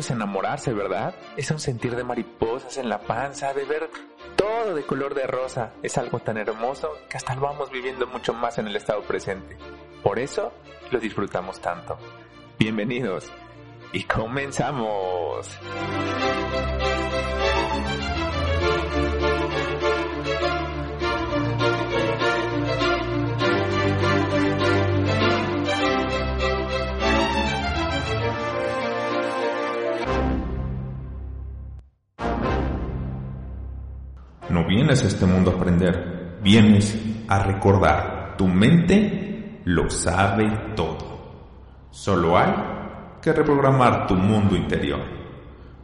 Es enamorarse, ¿verdad? Es un sentir de mariposas en la panza, de ver todo de color de rosa. Es algo tan hermoso que hasta lo vamos viviendo mucho más en el estado presente. Por eso lo disfrutamos tanto. Bienvenidos y comenzamos. Vienes a este mundo a aprender, vienes a recordar. Tu mente lo sabe todo. Solo hay que reprogramar tu mundo interior,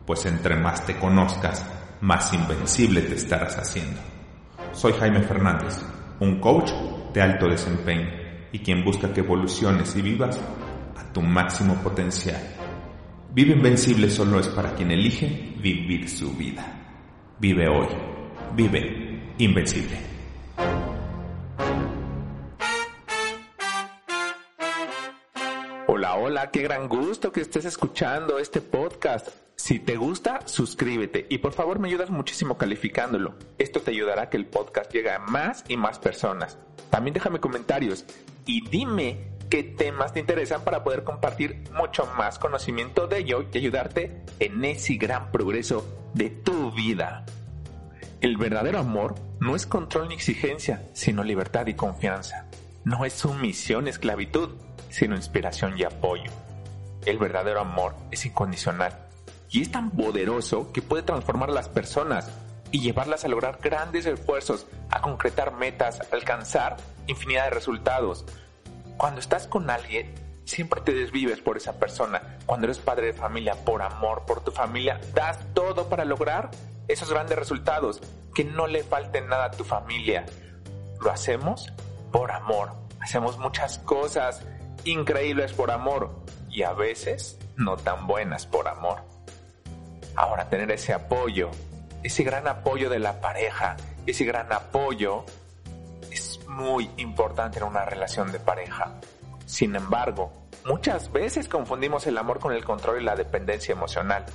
pues entre más te conozcas, más invencible te estarás haciendo. Soy Jaime Fernández, un coach de alto desempeño y quien busca que evoluciones y vivas a tu máximo potencial. Vive Invencible solo es para quien elige vivir su vida. Vive hoy. Vive Invencible. Hola, hola, qué gran gusto que estés escuchando este podcast. Si te gusta, suscríbete y por favor me ayudas muchísimo calificándolo. Esto te ayudará a que el podcast llegue a más y más personas. También déjame comentarios y dime qué temas te interesan para poder compartir mucho más conocimiento de ello y ayudarte en ese gran progreso de tu vida. El verdadero amor no es control ni exigencia, sino libertad y confianza. No es sumisión, esclavitud, sino inspiración y apoyo. El verdadero amor es incondicional y es tan poderoso que puede transformar a las personas y llevarlas a lograr grandes esfuerzos, a concretar metas, a alcanzar infinidad de resultados. Cuando estás con alguien, siempre te desvives por esa persona. Cuando eres padre de familia, por amor, por tu familia, das todo para lograr esos grandes resultados, que no le falte nada a tu familia. Lo hacemos por amor. Hacemos muchas cosas increíbles por amor y a veces no tan buenas por amor. Ahora tener ese apoyo, ese gran apoyo de la pareja, ese gran apoyo es muy importante en una relación de pareja. Sin embargo, muchas veces confundimos el amor con el control y la dependencia emocional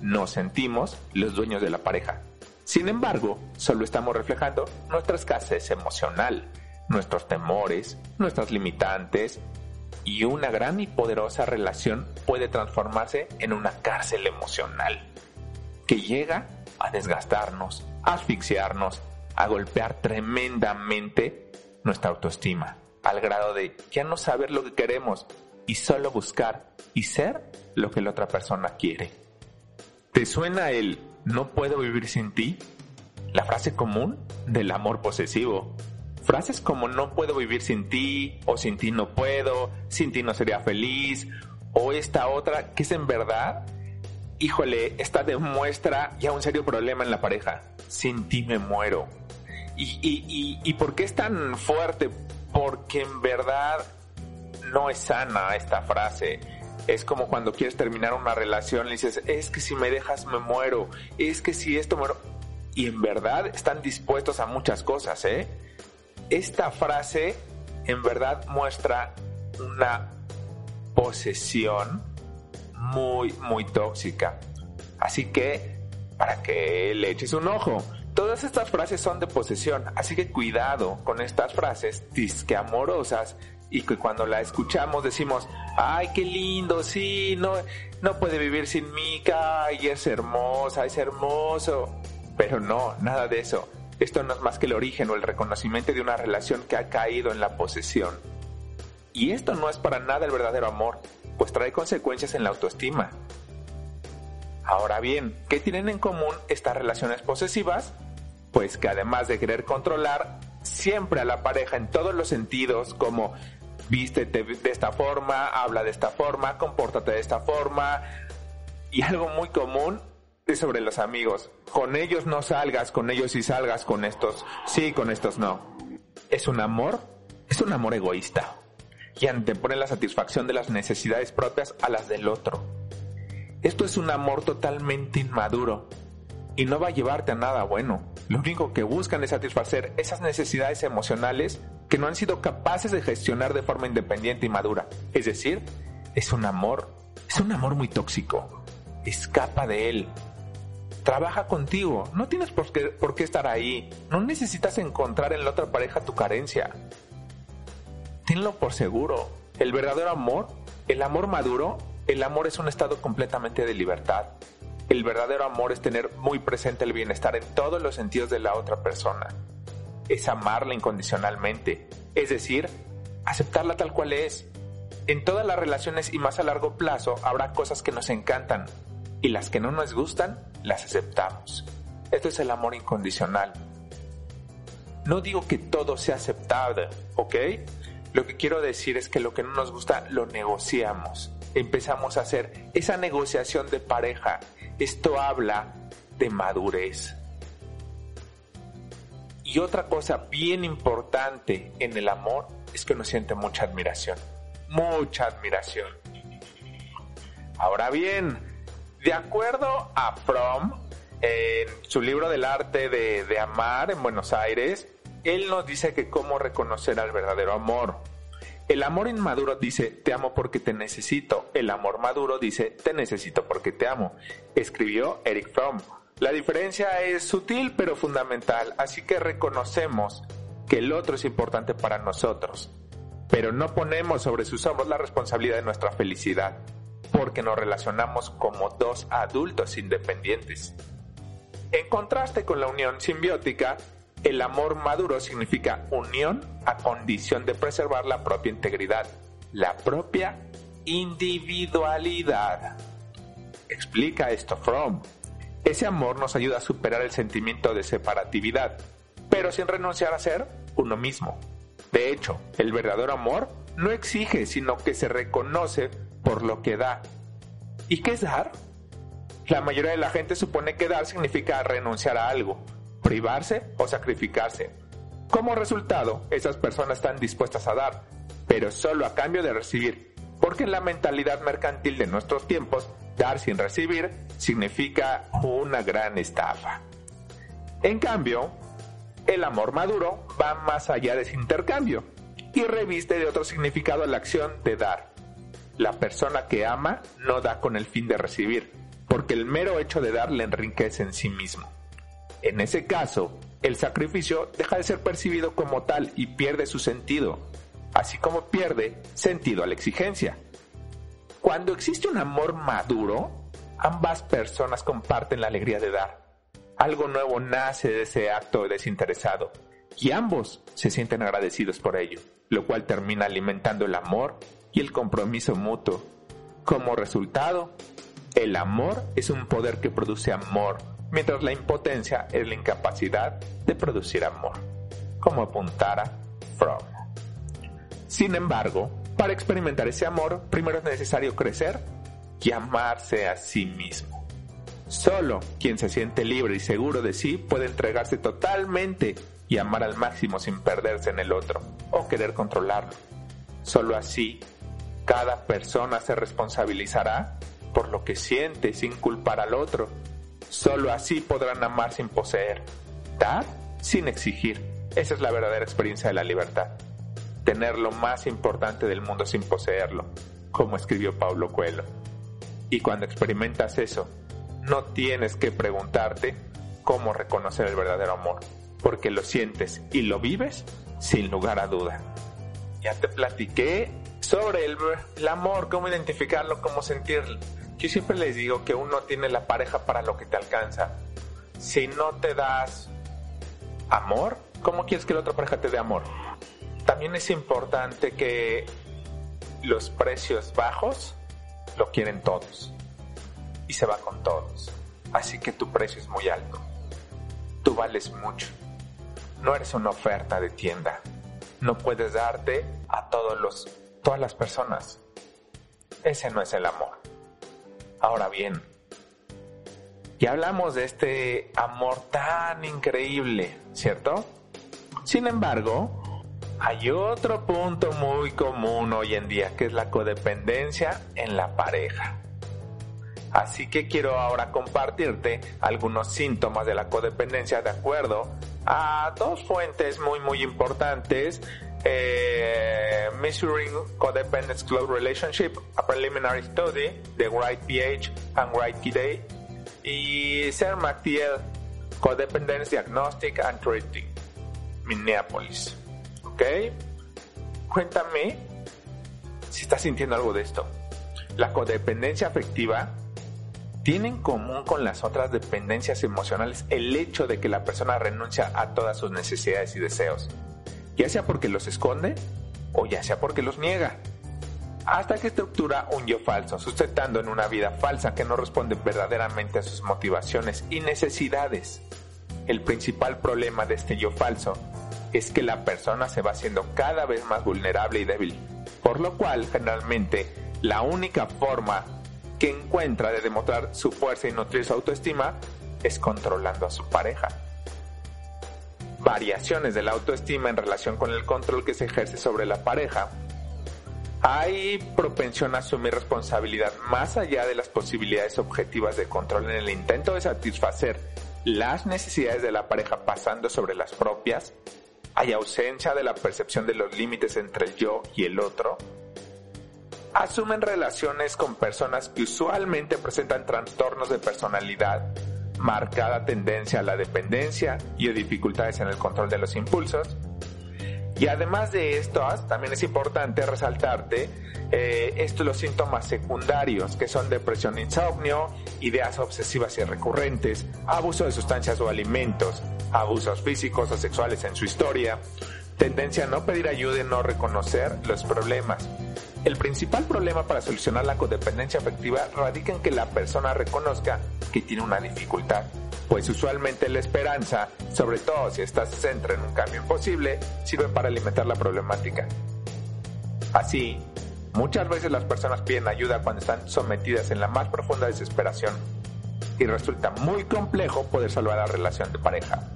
nos sentimos los dueños de la pareja. Sin embargo, solo estamos reflejando nuestra escasez emocional, nuestros temores, nuestras limitantes, y una gran y poderosa relación puede transformarse en una cárcel emocional, que llega a desgastarnos, a asfixiarnos, a golpear tremendamente nuestra autoestima, al grado de ya no saber lo que queremos y solo buscar y ser lo que la otra persona quiere. ¿Te suena el no puedo vivir sin ti? La frase común del amor posesivo. Frases como no puedo vivir sin ti, o sin ti no puedo, sin ti no sería feliz, o esta otra que es en verdad, híjole, esta demuestra ya un serio problema en la pareja. Sin ti me muero. ¿Y, y, y por qué es tan fuerte? Porque en verdad no es sana esta frase es como cuando quieres terminar una relación, le dices, es que si me dejas me muero, es que si esto muero. Y en verdad están dispuestos a muchas cosas, ¿eh? Esta frase en verdad muestra una posesión muy, muy tóxica. Así que, para que le eches un ojo. Todas estas frases son de posesión, así que cuidado con estas frases disque amorosas y que cuando la escuchamos decimos, ay, qué lindo, sí, no, no puede vivir sin mí, ay, es hermosa, es hermoso. Pero no, nada de eso. Esto no es más que el origen o el reconocimiento de una relación que ha caído en la posesión. Y esto no es para nada el verdadero amor, pues trae consecuencias en la autoestima. Ahora bien, ¿qué tienen en común estas relaciones posesivas? Pues que además de querer controlar siempre a la pareja en todos los sentidos, como vístete de esta forma, habla de esta forma, compórtate de esta forma. Y algo muy común es sobre los amigos. Con ellos no salgas, con ellos sí salgas, con estos sí, con estos no. Es un amor, es un amor egoísta. Y antepone la satisfacción de las necesidades propias a las del otro. Esto es un amor totalmente inmaduro y no va a llevarte a nada bueno. Lo único que buscan es satisfacer esas necesidades emocionales que no han sido capaces de gestionar de forma independiente y madura. Es decir, es un amor, es un amor muy tóxico. Escapa de él. Trabaja contigo, no tienes por qué, estar ahí, no necesitas encontrar en la otra pareja tu carencia. Tenlo por seguro, el verdadero amor, el amor maduro, el amor es un estado completamente de libertad. El verdadero amor es tener muy presente el bienestar en todos los sentidos de la otra persona es amarla incondicionalmente, es decir, aceptarla tal cual es. En todas las relaciones y más a largo plazo habrá cosas que nos encantan y las que no nos gustan las aceptamos. Esto es el amor incondicional. No digo que todo sea aceptable, ¿ok? Lo que quiero decir es que lo que no nos gusta lo negociamos. Empezamos a hacer esa negociación de pareja. Esto habla de madurez. Y otra cosa bien importante en el amor es que uno siente mucha admiración. Mucha admiración. Ahora bien, de acuerdo a Fromm, en su libro del arte de, de amar en Buenos Aires, él nos dice que cómo reconocer al verdadero amor. El amor inmaduro dice, te amo porque te necesito. El amor maduro dice, te necesito porque te amo. Escribió Eric Fromm. La diferencia es sutil pero fundamental, así que reconocemos que el otro es importante para nosotros, pero no ponemos sobre sus hombros la responsabilidad de nuestra felicidad, porque nos relacionamos como dos adultos independientes. En contraste con la unión simbiótica, el amor maduro significa unión a condición de preservar la propia integridad, la propia individualidad. Explica esto Fromm. Ese amor nos ayuda a superar el sentimiento de separatividad, pero sin renunciar a ser uno mismo. De hecho, el verdadero amor no exige, sino que se reconoce por lo que da. ¿Y qué es dar? La mayoría de la gente supone que dar significa renunciar a algo, privarse o sacrificarse. Como resultado, esas personas están dispuestas a dar, pero solo a cambio de recibir, porque en la mentalidad mercantil de nuestros tiempos, dar sin recibir significa una gran estafa. En cambio, el amor maduro va más allá de ese intercambio y reviste de otro significado la acción de dar. La persona que ama no da con el fin de recibir, porque el mero hecho de dar le enriquece en sí mismo. En ese caso, el sacrificio deja de ser percibido como tal y pierde su sentido, así como pierde sentido a la exigencia. Cuando existe un amor maduro, ambas personas comparten la alegría de dar. Algo nuevo nace de ese acto desinteresado y ambos se sienten agradecidos por ello, lo cual termina alimentando el amor y el compromiso mutuo. Como resultado, el amor es un poder que produce amor, mientras la impotencia es la incapacidad de producir amor, como apuntara Fromm. Sin embargo, para experimentar ese amor, primero es necesario crecer y amarse a sí mismo. Solo quien se siente libre y seguro de sí puede entregarse totalmente y amar al máximo sin perderse en el otro o querer controlarlo. Solo así, cada persona se responsabilizará por lo que siente sin culpar al otro. Solo así podrán amar sin poseer, dar sin exigir. Esa es la verdadera experiencia de la libertad. Tener lo más importante del mundo sin poseerlo, como escribió Paulo Coelho. Y cuando experimentas eso, no tienes que preguntarte cómo reconocer el verdadero amor, porque lo sientes y lo vives sin lugar a duda. Ya te platiqué sobre el, amor, cómo identificarlo, cómo sentirlo. Yo siempre les digo que uno tiene la pareja para lo que te alcanza. Si no te das amor, ¿cómo quieres que la otra pareja te dé amor? También es importante que los precios bajos lo quieren todos y se va con todos. Así que tu precio es muy alto. Tú vales mucho. No eres una oferta de tienda. No puedes darte a todos los, todas las personas. Ese no es el amor. Ahora bien, ya hablamos de este amor tan increíble, ¿cierto? Sin embargo, hay otro punto muy común hoy en día que es la codependencia en la pareja. Así que quiero ahora compartirte algunos síntomas de la codependencia de acuerdo a dos fuentes muy muy importantes. Eh, Measuring Codependence Close Relationship, a Preliminary Study, The Right PH and Right Day, y Ser McTiel, Codependence Diagnostic and Treating, Minneapolis. ¿Ok? Cuéntame si estás sintiendo algo de esto. La codependencia afectiva tiene en común con las otras dependencias emocionales el hecho de que la persona renuncia a todas sus necesidades y deseos, ya sea porque los esconde o ya sea porque los niega, hasta que estructura un yo falso, sustentando en una vida falsa que no responde verdaderamente a sus motivaciones y necesidades. El principal problema de este yo falso es que la persona se va haciendo cada vez más vulnerable y débil, por lo cual generalmente la única forma que encuentra de demostrar su fuerza y nutrir su autoestima es controlando a su pareja. Variaciones de la autoestima en relación con el control que se ejerce sobre la pareja. Hay propensión a asumir responsabilidad más allá de las posibilidades objetivas de control en el intento de satisfacer las necesidades de la pareja pasando sobre las propias. Hay ausencia de la percepción de los límites entre el yo y el otro asumen relaciones con personas que usualmente presentan trastornos de personalidad, marcada tendencia a la dependencia y dificultades en el control de los impulsos. Y además de esto, también es importante resaltarte eh, estos los síntomas secundarios, que son depresión, insomnio, ideas obsesivas y recurrentes, abuso de sustancias o alimentos, abusos físicos o sexuales en su historia, tendencia a no pedir ayuda y no reconocer los problemas, el principal problema para solucionar la codependencia afectiva radica en que la persona reconozca que tiene una dificultad, pues usualmente la esperanza, sobre todo si ésta se centra en un cambio imposible, sirve para alimentar la problemática. Así, muchas veces las personas piden ayuda cuando están sometidas en la más profunda desesperación y resulta muy complejo poder salvar la relación de pareja.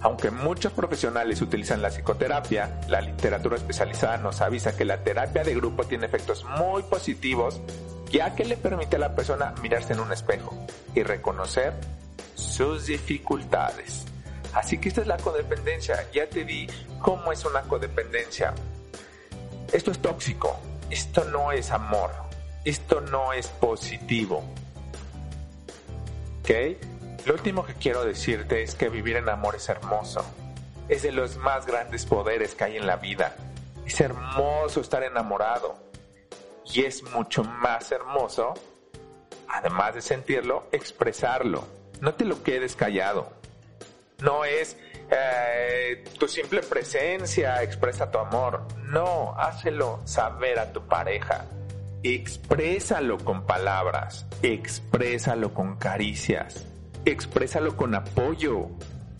Aunque muchos profesionales utilizan la psicoterapia, la literatura especializada nos avisa que la terapia de grupo tiene efectos muy positivos ya que le permite a la persona mirarse en un espejo y reconocer sus dificultades. Así que esta es la codependencia. Ya te di cómo es una codependencia. Esto es tóxico. Esto no es amor. Esto no es positivo. ¿Ok? Lo último que quiero decirte es que vivir en amor es hermoso. Es de los más grandes poderes que hay en la vida. Es hermoso estar enamorado. Y es mucho más hermoso, además de sentirlo, expresarlo. No te lo quedes callado. No es eh, tu simple presencia expresa tu amor. No, hácelo saber a tu pareja. Exprésalo con palabras. Exprésalo con caricias Exprésalo con apoyo,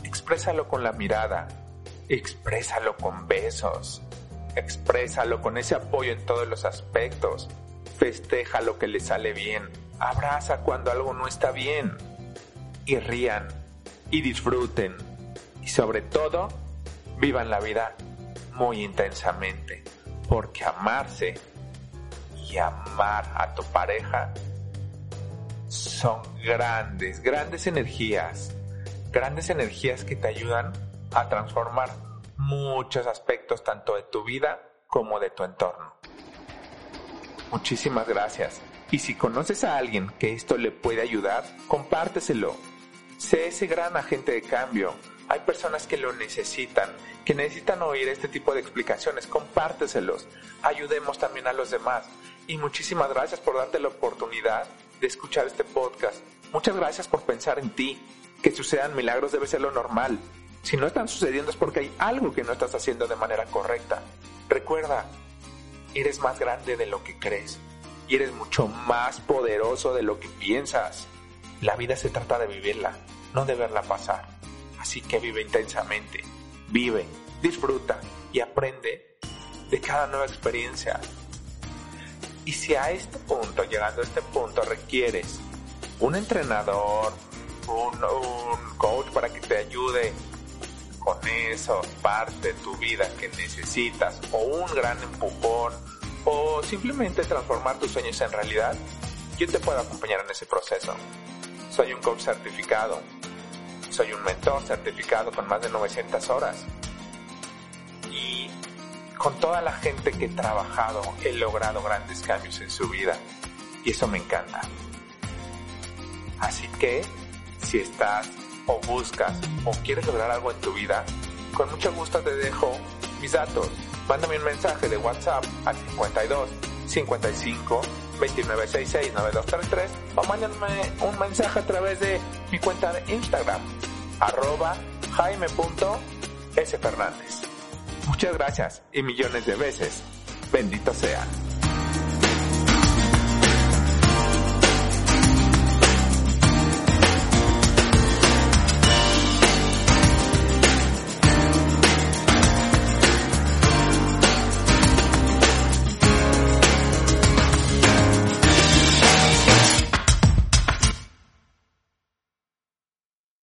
exprésalo con la mirada, exprésalo con besos, exprésalo con ese apoyo en todos los aspectos, festeja lo que le sale bien, abraza cuando algo no está bien, y rían, y disfruten, y sobre todo, vivan la vida muy intensamente, porque amarse y amar a tu pareja son grandes, grandes energías, grandes energías que te ayudan a transformar muchos aspectos tanto de tu vida como de tu entorno. Muchísimas gracias. Y si conoces a alguien que esto le puede ayudar, compárteselo. Sé ese gran agente de cambio. Hay personas que lo necesitan, que necesitan oír este tipo de explicaciones. Compárteselos. Ayudemos también a los demás. Y muchísimas gracias por darte la oportunidad de escuchar este podcast. Muchas gracias por pensar en ti. Que sucedan milagros debe ser lo normal. Si no están sucediendo es porque hay algo que no estás haciendo de manera correcta. Recuerda, eres más grande de lo que crees y eres mucho más poderoso de lo que piensas. La vida se trata de vivirla no de verla pasar. Así que vive intensamente, vive, disfruta y aprende de cada nueva experiencia. Y si a este punto, llegando a este punto, requieres un entrenador, un, coach para que te ayude con eso, parte de tu vida que necesitas, o un gran empujón, o simplemente transformar tus sueños en realidad, yo te puedo acompañar en ese proceso. Soy un coach certificado, soy un mentor certificado con más de 900 horas. Con toda la gente que he trabajado he logrado grandes cambios en su vida. Y eso me encanta. Así que, si estás o buscas o quieres lograr algo en tu vida, con mucho gusto te dejo mis datos. Mándame un mensaje de WhatsApp al 52 55 2966 9233 o mándame un mensaje a través de mi cuenta de Instagram arroba jaime.sfernández. Muchas gracias y millones de veces. Bendito sea.